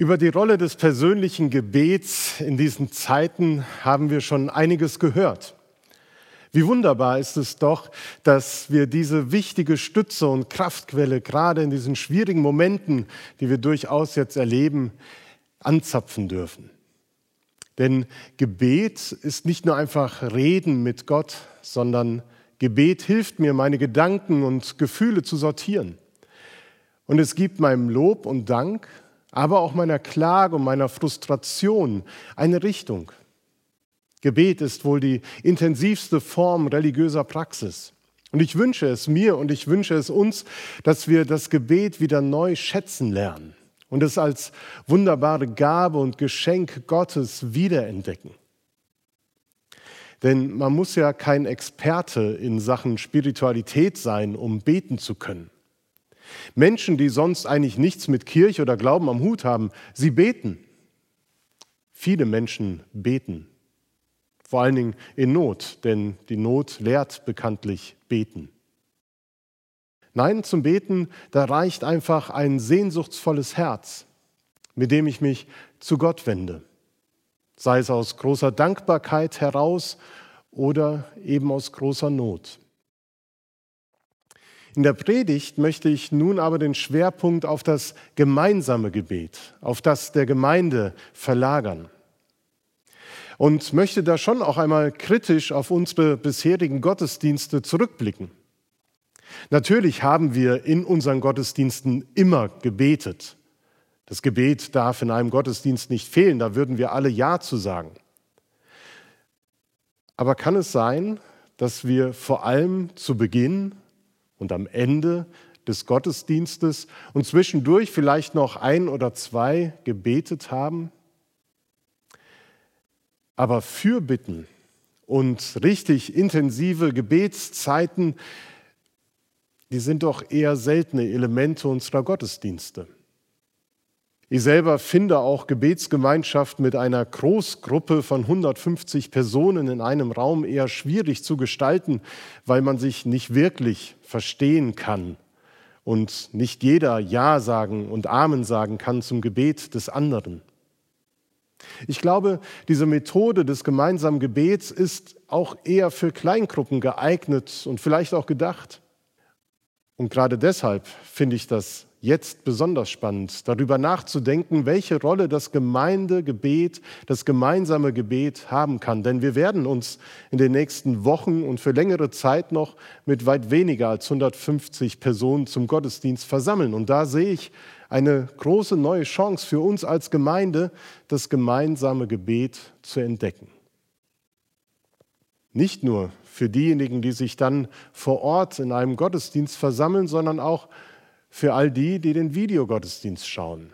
Über die Rolle des persönlichen Gebets in diesen Zeiten haben wir schon einiges gehört. Wie wunderbar ist es doch, dass wir diese wichtige Stütze und Kraftquelle gerade in diesen schwierigen Momenten, die wir durchaus jetzt erleben, anzapfen dürfen. Denn Gebet ist nicht nur einfach Reden mit Gott, sondern Gebet hilft mir, meine Gedanken und Gefühle zu sortieren. Und es gibt meinem Lob und Dank aber auch meiner Klage und meiner Frustration eine Richtung. Gebet ist wohl die intensivste Form religiöser Praxis. Und ich wünsche es mir und ich wünsche es uns, dass wir das Gebet wieder neu schätzen lernen und es als wunderbare Gabe und Geschenk Gottes wiederentdecken. Denn man muss ja kein Experte in Sachen Spiritualität sein, um beten zu können. Menschen, die sonst eigentlich nichts mit Kirche oder Glauben am Hut haben, sie beten. Viele Menschen beten. Vor allen Dingen in Not, denn die Not lehrt bekanntlich beten. Nein, zum Beten, da reicht einfach ein sehnsuchtsvolles Herz, mit dem ich mich zu Gott wende. Sei es aus großer Dankbarkeit heraus oder eben aus großer Not. In der Predigt möchte ich nun aber den Schwerpunkt auf das gemeinsame Gebet, auf das der Gemeinde verlagern. Und möchte da schon auch einmal kritisch auf unsere bisherigen Gottesdienste zurückblicken. Natürlich haben wir in unseren Gottesdiensten immer gebetet. Das Gebet darf in einem Gottesdienst nicht fehlen, da würden wir alle Ja zu sagen. Aber kann es sein, dass wir vor allem zu Beginn und am Ende des Gottesdienstes und zwischendurch vielleicht noch ein oder zwei gebetet haben. Aber Fürbitten und richtig intensive Gebetszeiten, die sind doch eher seltene Elemente unserer Gottesdienste. Ich selber finde auch Gebetsgemeinschaft mit einer Großgruppe von 150 Personen in einem Raum eher schwierig zu gestalten, weil man sich nicht wirklich verstehen kann und nicht jeder Ja sagen und Amen sagen kann zum Gebet des anderen. Ich glaube, diese Methode des gemeinsamen Gebets ist auch eher für Kleingruppen geeignet und vielleicht auch gedacht. Und gerade deshalb finde ich das jetzt besonders spannend, darüber nachzudenken, welche Rolle das Gemeindegebet, das gemeinsame Gebet haben kann. Denn wir werden uns in den nächsten Wochen und für längere Zeit noch mit weit weniger als 150 Personen zum Gottesdienst versammeln. Und da sehe ich eine große neue Chance für uns als Gemeinde, das gemeinsame Gebet zu entdecken. Nicht nur für diejenigen, die sich dann vor Ort in einem Gottesdienst versammeln, sondern auch für all die, die den Videogottesdienst schauen.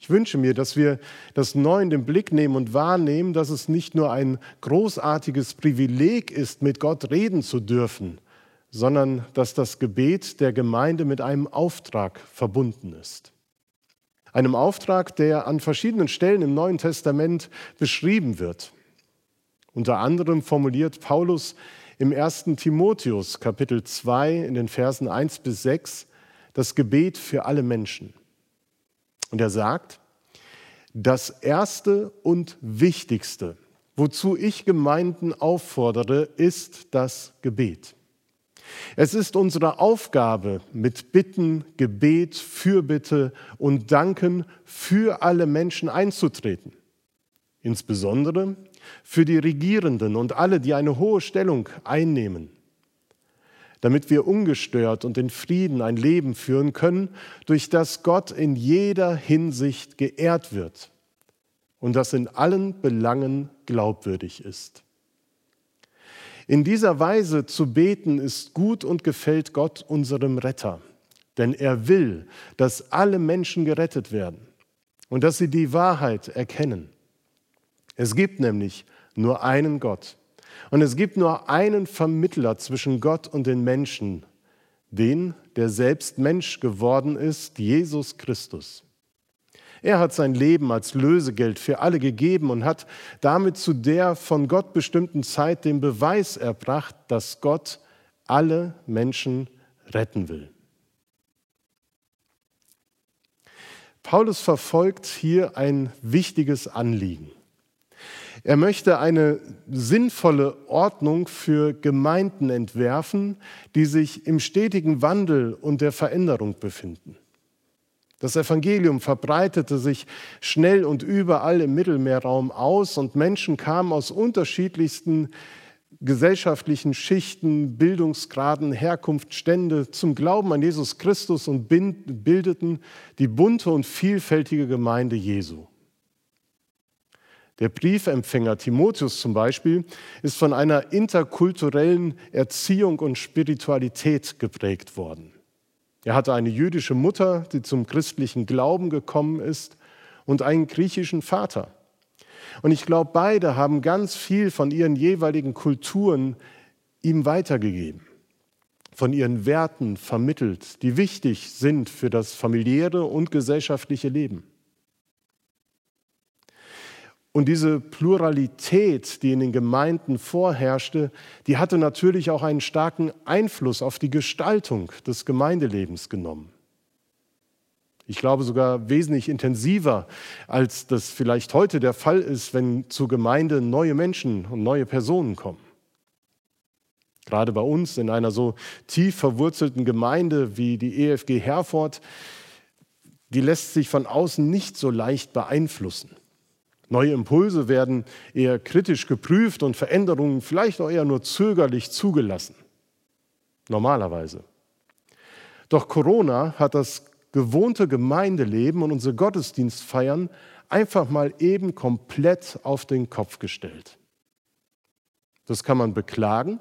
Ich wünsche mir, dass wir das neu in den Blick nehmen und wahrnehmen, dass es nicht nur ein großartiges Privileg ist, mit Gott reden zu dürfen, sondern dass das Gebet der Gemeinde mit einem Auftrag verbunden ist. Einem Auftrag, der an verschiedenen Stellen im Neuen Testament beschrieben wird. Unter anderem formuliert Paulus im 1. Timotheus Kapitel 2 in den Versen 1 bis 6, das Gebet für alle Menschen. Und er sagt, das Erste und Wichtigste, wozu ich Gemeinden auffordere, ist das Gebet. Es ist unsere Aufgabe, mit Bitten, Gebet, Fürbitte und Danken für alle Menschen einzutreten. Insbesondere für die Regierenden und alle, die eine hohe Stellung einnehmen damit wir ungestört und in Frieden ein Leben führen können, durch das Gott in jeder Hinsicht geehrt wird und das in allen Belangen glaubwürdig ist. In dieser Weise zu beten ist gut und gefällt Gott unserem Retter, denn er will, dass alle Menschen gerettet werden und dass sie die Wahrheit erkennen. Es gibt nämlich nur einen Gott und es gibt nur einen Vermittler zwischen Gott und den Menschen, den, der selbst Mensch geworden ist, Jesus Christus. Er hat sein Leben als Lösegeld für alle gegeben und hat damit zu der von Gott bestimmten Zeit den Beweis erbracht, dass Gott alle Menschen retten will. Paulus verfolgt hier ein wichtiges Anliegen. Er möchte eine sinnvolle Ordnung für Gemeinden entwerfen, die sich im stetigen Wandel und der Veränderung befinden. Das Evangelium verbreitete sich schnell und überall im Mittelmeerraum aus und Menschen kamen aus unterschiedlichsten gesellschaftlichen Schichten, Bildungsgraden, Herkunft, Stände zum Glauben an Jesus Christus und bildeten die bunte und vielfältige Gemeinde Jesu. Der Briefempfänger Timotheus zum Beispiel ist von einer interkulturellen Erziehung und Spiritualität geprägt worden. Er hatte eine jüdische Mutter, die zum christlichen Glauben gekommen ist, und einen griechischen Vater. Und ich glaube, beide haben ganz viel von ihren jeweiligen Kulturen ihm weitergegeben, von ihren Werten vermittelt, die wichtig sind für das familiäre und gesellschaftliche Leben. Und diese Pluralität, die in den Gemeinden vorherrschte, die hatte natürlich auch einen starken Einfluss auf die Gestaltung des Gemeindelebens genommen. Ich glaube sogar wesentlich intensiver, als das vielleicht heute der Fall ist, wenn zur Gemeinde neue Menschen und neue Personen kommen. Gerade bei uns in einer so tief verwurzelten Gemeinde wie die EFG Herford, die lässt sich von außen nicht so leicht beeinflussen. Neue Impulse werden eher kritisch geprüft und Veränderungen vielleicht auch eher nur zögerlich zugelassen. Normalerweise. Doch Corona hat das gewohnte Gemeindeleben und unsere Gottesdienstfeiern einfach mal eben komplett auf den Kopf gestellt. Das kann man beklagen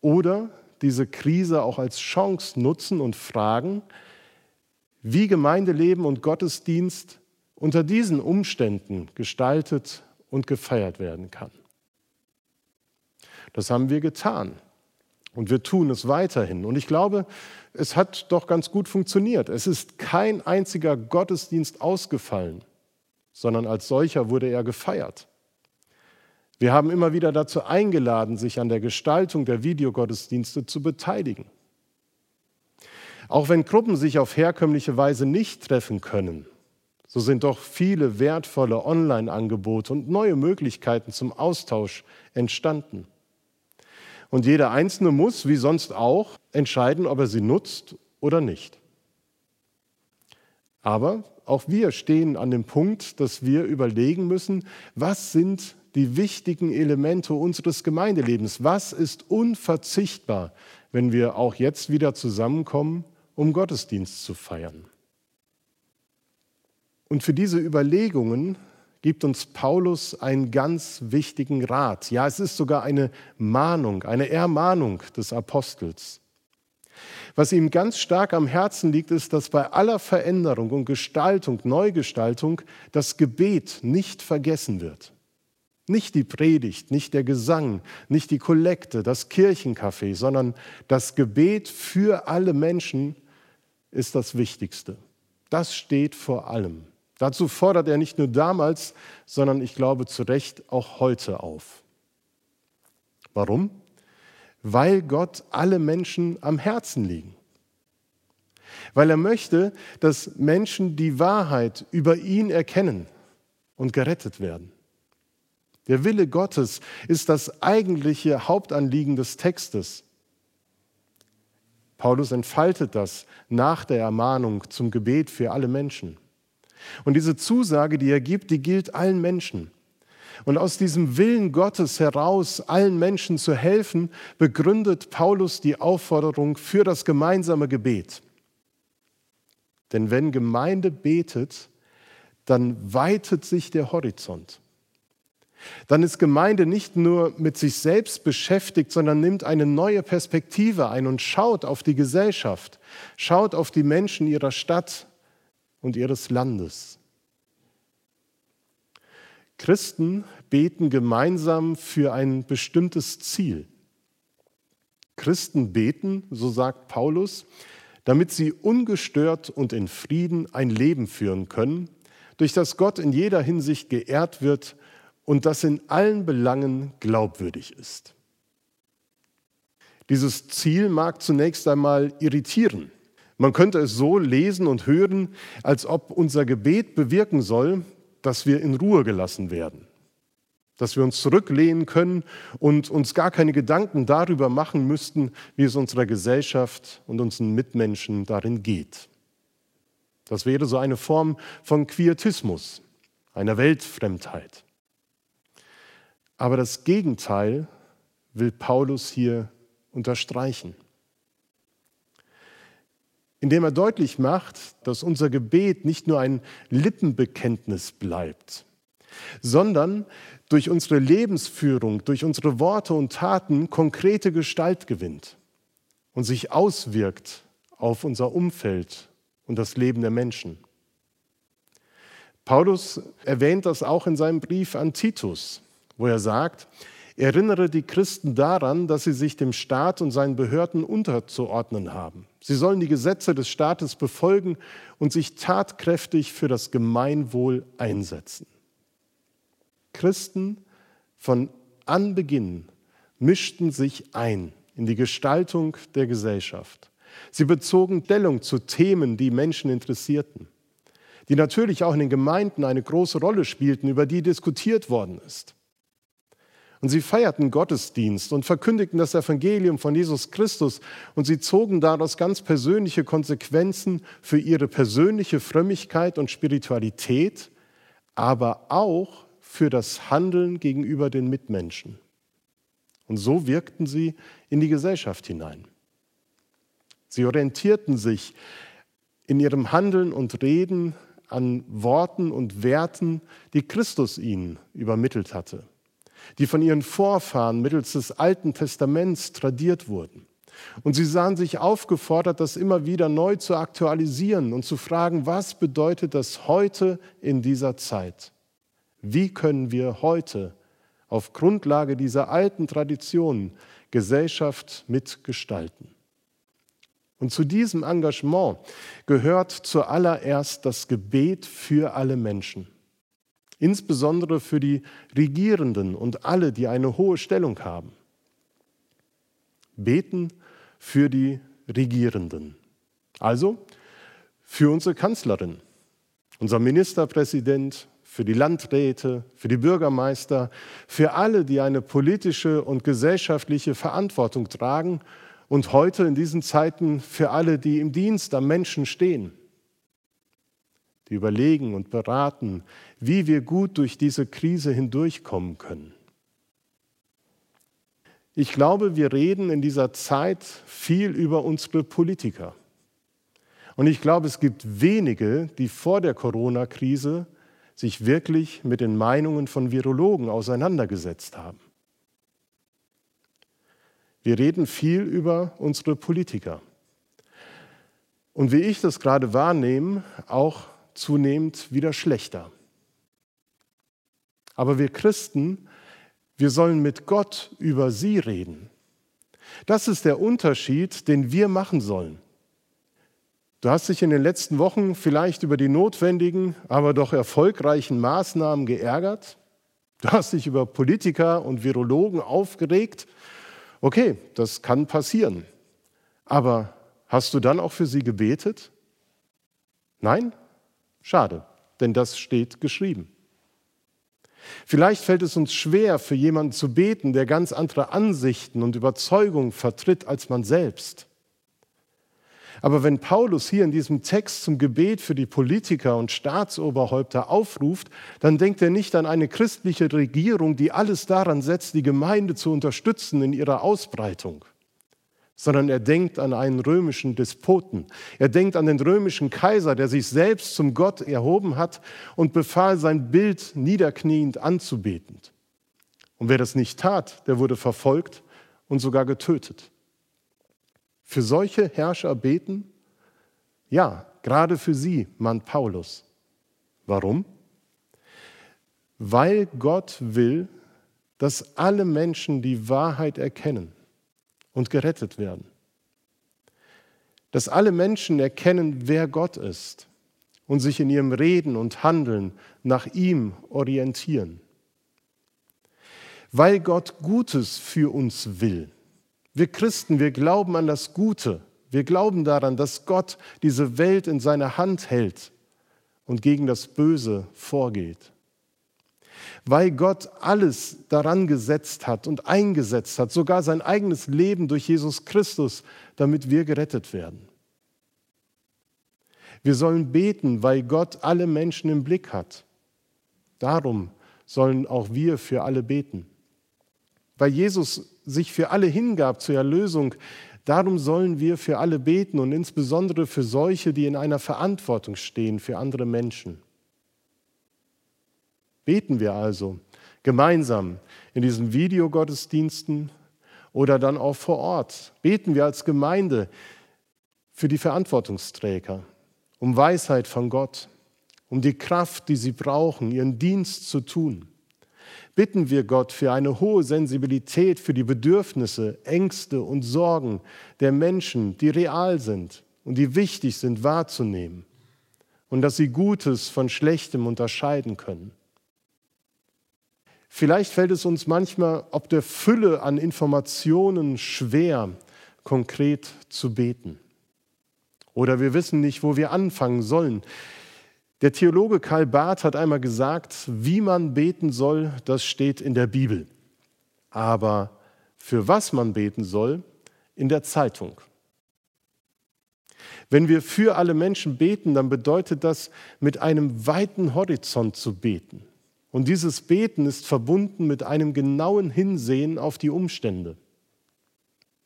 oder diese Krise auch als Chance nutzen und fragen, wie Gemeindeleben und Gottesdienst unter diesen Umständen gestaltet und gefeiert werden kann. Das haben wir getan und wir tun es weiterhin. Und ich glaube, es hat doch ganz gut funktioniert. Es ist kein einziger Gottesdienst ausgefallen, sondern als solcher wurde er gefeiert. Wir haben immer wieder dazu eingeladen, sich an der Gestaltung der Videogottesdienste zu beteiligen. Auch wenn Gruppen sich auf herkömmliche Weise nicht treffen können, so sind doch viele wertvolle Online-Angebote und neue Möglichkeiten zum Austausch entstanden. Und jeder Einzelne muss, wie sonst auch, entscheiden, ob er sie nutzt oder nicht. Aber auch wir stehen an dem Punkt, dass wir überlegen müssen, was sind die wichtigen Elemente unseres Gemeindelebens? Was ist unverzichtbar, wenn wir auch jetzt wieder zusammenkommen, um Gottesdienst zu feiern? Und für diese Überlegungen gibt uns Paulus einen ganz wichtigen Rat. Ja, es ist sogar eine Mahnung, eine Ermahnung des Apostels. Was ihm ganz stark am Herzen liegt, ist, dass bei aller Veränderung und Gestaltung, Neugestaltung, das Gebet nicht vergessen wird. Nicht die Predigt, nicht der Gesang, nicht die Kollekte, das Kirchencafé, sondern das Gebet für alle Menschen ist das Wichtigste. Das steht vor allem. Dazu fordert er nicht nur damals, sondern ich glaube zu Recht auch heute auf. Warum? Weil Gott alle Menschen am Herzen liegen. Weil er möchte, dass Menschen die Wahrheit über ihn erkennen und gerettet werden. Der Wille Gottes ist das eigentliche Hauptanliegen des Textes. Paulus entfaltet das nach der Ermahnung zum Gebet für alle Menschen. Und diese Zusage, die er gibt, die gilt allen Menschen. Und aus diesem Willen Gottes heraus, allen Menschen zu helfen, begründet Paulus die Aufforderung für das gemeinsame Gebet. Denn wenn Gemeinde betet, dann weitet sich der Horizont. Dann ist Gemeinde nicht nur mit sich selbst beschäftigt, sondern nimmt eine neue Perspektive ein und schaut auf die Gesellschaft, schaut auf die Menschen ihrer Stadt, und ihres Landes. Christen beten gemeinsam für ein bestimmtes Ziel. Christen beten, so sagt Paulus, damit sie ungestört und in Frieden ein Leben führen können, durch das Gott in jeder Hinsicht geehrt wird und das in allen Belangen glaubwürdig ist. Dieses Ziel mag zunächst einmal irritieren, Man könnte es so lesen und hören, als ob unser Gebet bewirken soll, dass wir in Ruhe gelassen werden, dass wir uns zurücklehnen können und uns gar keine Gedanken darüber machen müssten, wie es unserer Gesellschaft und unseren Mitmenschen darin geht. Das wäre so eine Form von Quietismus, einer Weltfremdheit. Aber das Gegenteil will Paulus hier unterstreichen indem er deutlich macht, dass unser Gebet nicht nur ein Lippenbekenntnis bleibt, sondern durch unsere Lebensführung, durch unsere Worte und Taten konkrete Gestalt gewinnt und sich auswirkt auf unser Umfeld und das Leben der Menschen. Paulus erwähnt das auch in seinem Brief an Titus, wo er sagt, Erinnere die Christen daran, dass sie sich dem Staat und seinen Behörden unterzuordnen haben. Sie sollen die Gesetze des Staates befolgen und sich tatkräftig für das Gemeinwohl einsetzen. Christen von Anbeginn mischten sich ein in die Gestaltung der Gesellschaft. Sie bezogen Stellung zu Themen, die Menschen interessierten, die natürlich auch in den Gemeinden eine große Rolle spielten, über die diskutiert worden ist. Und sie feierten Gottesdienst und verkündigten das Evangelium von Jesus Christus und sie zogen daraus ganz persönliche Konsequenzen für ihre persönliche Frömmigkeit und Spiritualität, aber auch für das Handeln gegenüber den Mitmenschen. Und so wirkten sie in die Gesellschaft hinein. Sie orientierten sich in ihrem Handeln und Reden an Worten und Werten, die Christus ihnen übermittelt hatte die von ihren Vorfahren mittels des Alten Testaments tradiert wurden. Und sie sahen sich aufgefordert, das immer wieder neu zu aktualisieren und zu fragen, was bedeutet das heute in dieser Zeit? Wie können wir heute auf Grundlage dieser alten Traditionen Gesellschaft mitgestalten? Und zu diesem Engagement gehört zuallererst das Gebet für alle Menschen insbesondere für die Regierenden und alle, die eine hohe Stellung haben. Beten für die Regierenden. Also für unsere Kanzlerin, unser Ministerpräsident, für die Landräte, für die Bürgermeister, für alle, die eine politische und gesellschaftliche Verantwortung tragen und heute in diesen Zeiten für alle, die im Dienst am Menschen stehen die überlegen und beraten, wie wir gut durch diese Krise hindurchkommen können. Ich glaube, wir reden in dieser Zeit viel über unsere Politiker. Und ich glaube, es gibt wenige, die vor der Corona-Krise sich wirklich mit den Meinungen von Virologen auseinandergesetzt haben. Wir reden viel über unsere Politiker. Und wie ich das gerade wahrnehme, auch zunehmend wieder schlechter. Aber wir Christen, wir sollen mit Gott über sie reden. Das ist der Unterschied, den wir machen sollen. Du hast dich in den letzten Wochen vielleicht über die notwendigen, aber doch erfolgreichen Maßnahmen geärgert. Du hast dich über Politiker und Virologen aufgeregt. Okay, das kann passieren. Aber hast du dann auch für sie gebetet? Nein? Schade, denn das steht geschrieben. Vielleicht fällt es uns schwer, für jemanden zu beten, der ganz andere Ansichten und Überzeugungen vertritt als man selbst. Aber wenn Paulus hier in diesem Text zum Gebet für die Politiker und Staatsoberhäupter aufruft, dann denkt er nicht an eine christliche Regierung, die alles daran setzt, die Gemeinde zu unterstützen in ihrer Ausbreitung sondern er denkt an einen römischen Despoten. Er denkt an den römischen Kaiser, der sich selbst zum Gott erhoben hat und befahl, sein Bild niederkniend anzubeten. Und wer das nicht tat, der wurde verfolgt und sogar getötet. Für solche Herrscher beten? Ja, gerade für sie, Mann Paulus. Warum? Weil Gott will, dass alle Menschen die Wahrheit erkennen und gerettet werden. Dass alle Menschen erkennen, wer Gott ist und sich in ihrem Reden und Handeln nach ihm orientieren. Weil Gott Gutes für uns will. Wir Christen, wir glauben an das Gute, Wir glauben daran, dass Gott diese Welt in seiner Hand hält und gegen das Böse vorgeht. Weil Gott alles daran gesetzt hat und eingesetzt hat, sogar sein eigenes Leben durch Jesus Christus, damit wir gerettet werden. Wir sollen beten, weil Gott alle Menschen im Blick hat. Darum sollen auch wir für alle beten. Weil Jesus sich für alle hingab zur Erlösung, darum sollen wir für alle beten und insbesondere für solche, die in einer Verantwortung stehen für andere Menschen. Beten wir also gemeinsam in diesen Videogottesdiensten oder dann auch vor Ort. Beten wir als Gemeinde für die Verantwortungsträger, um Weisheit von Gott, um die Kraft, die sie brauchen, ihren Dienst zu tun. Bitten wir Gott für eine hohe Sensibilität für die Bedürfnisse, Ängste und Sorgen der Menschen, die real sind und die wichtig sind wahrzunehmen und dass sie Gutes von Schlechtem unterscheiden können. Vielleicht fällt es uns manchmal ob der Fülle an Informationen schwer, konkret zu beten. Oder wir wissen nicht, wo wir anfangen sollen. Der Theologe Karl Barth hat einmal gesagt, wie man beten soll, das steht in der Bibel. Aber für was man beten soll, in der Zeitung. Wenn wir für alle Menschen beten, dann bedeutet das, mit einem weiten Horizont zu beten. Und dieses Beten ist verbunden mit einem genauen Hinsehen auf die Umstände,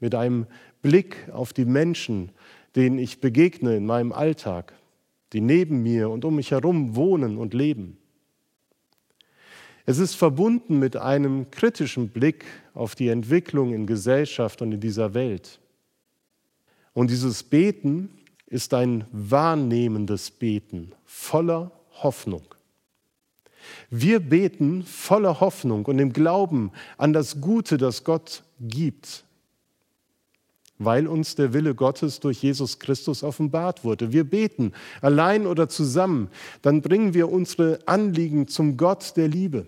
mit einem Blick auf die Menschen, denen ich begegne in meinem Alltag, die neben mir und um mich herum wohnen und leben. Es ist verbunden mit einem kritischen Blick auf die Entwicklung in Gesellschaft und in dieser Welt. Und dieses Beten ist ein wahrnehmendes Beten voller Hoffnung. Wir beten voller Hoffnung und im Glauben an das Gute, das Gott gibt weil uns der Wille Gottes durch Jesus Christus offenbart wurde. Wir beten, allein oder zusammen, dann bringen wir unsere Anliegen zum Gott der Liebe,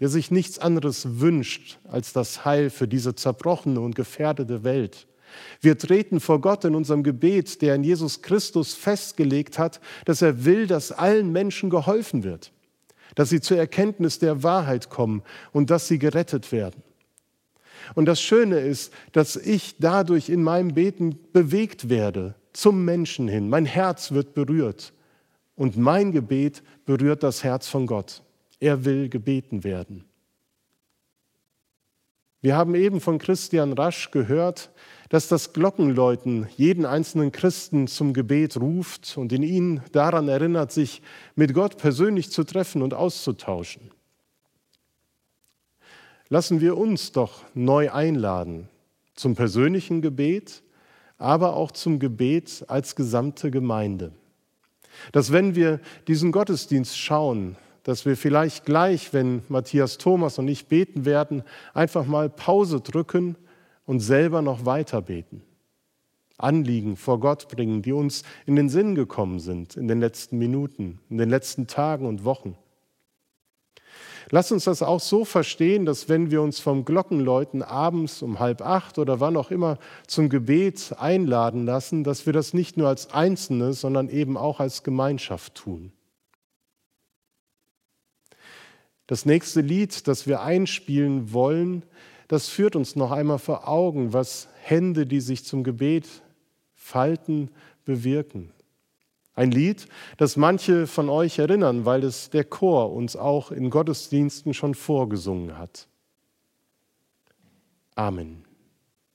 der sich nichts anderes wünscht als das Heil für diese zerbrochene und gefährdete Welt. Wir treten vor Gott in unserem Gebet, der in Jesus Christus festgelegt hat, dass er will, dass allen Menschen geholfen wird, dass sie zur Erkenntnis der Wahrheit kommen und dass sie gerettet werden. Und das Schöne ist, dass ich dadurch in meinem Beten bewegt werde zum Menschen hin. Mein Herz wird berührt und mein Gebet berührt das Herz von Gott. Er will gebeten werden. Wir haben eben von Christian Rasch gehört, dass das Glockenläuten jeden einzelnen Christen zum Gebet ruft und in ihn daran erinnert, sich mit Gott persönlich zu treffen und auszutauschen. Lassen wir uns doch neu einladen zum persönlichen Gebet, aber auch zum Gebet als gesamte Gemeinde. Dass wenn wir diesen Gottesdienst schauen, dass wir vielleicht gleich, wenn Matthias Thomas und ich beten werden, einfach mal Pause drücken und selber noch weiter beten. Anliegen vor Gott bringen, die uns in den Sinn gekommen sind in den letzten Minuten, in den letzten Tagen und Wochen. Lass uns das auch so verstehen, dass wenn wir uns vom Glockenläuten abends um halb acht oder wann auch immer zum Gebet einladen lassen, dass wir das nicht nur als Einzelne, sondern eben auch als Gemeinschaft tun. Das nächste Lied, das wir einspielen wollen, das führt uns noch einmal vor Augen, was Hände, die sich zum Gebet falten, bewirken. Ein Lied, das manche von euch erinnern, weil es der Chor uns auch in Gottesdiensten schon vorgesungen hat. Amen.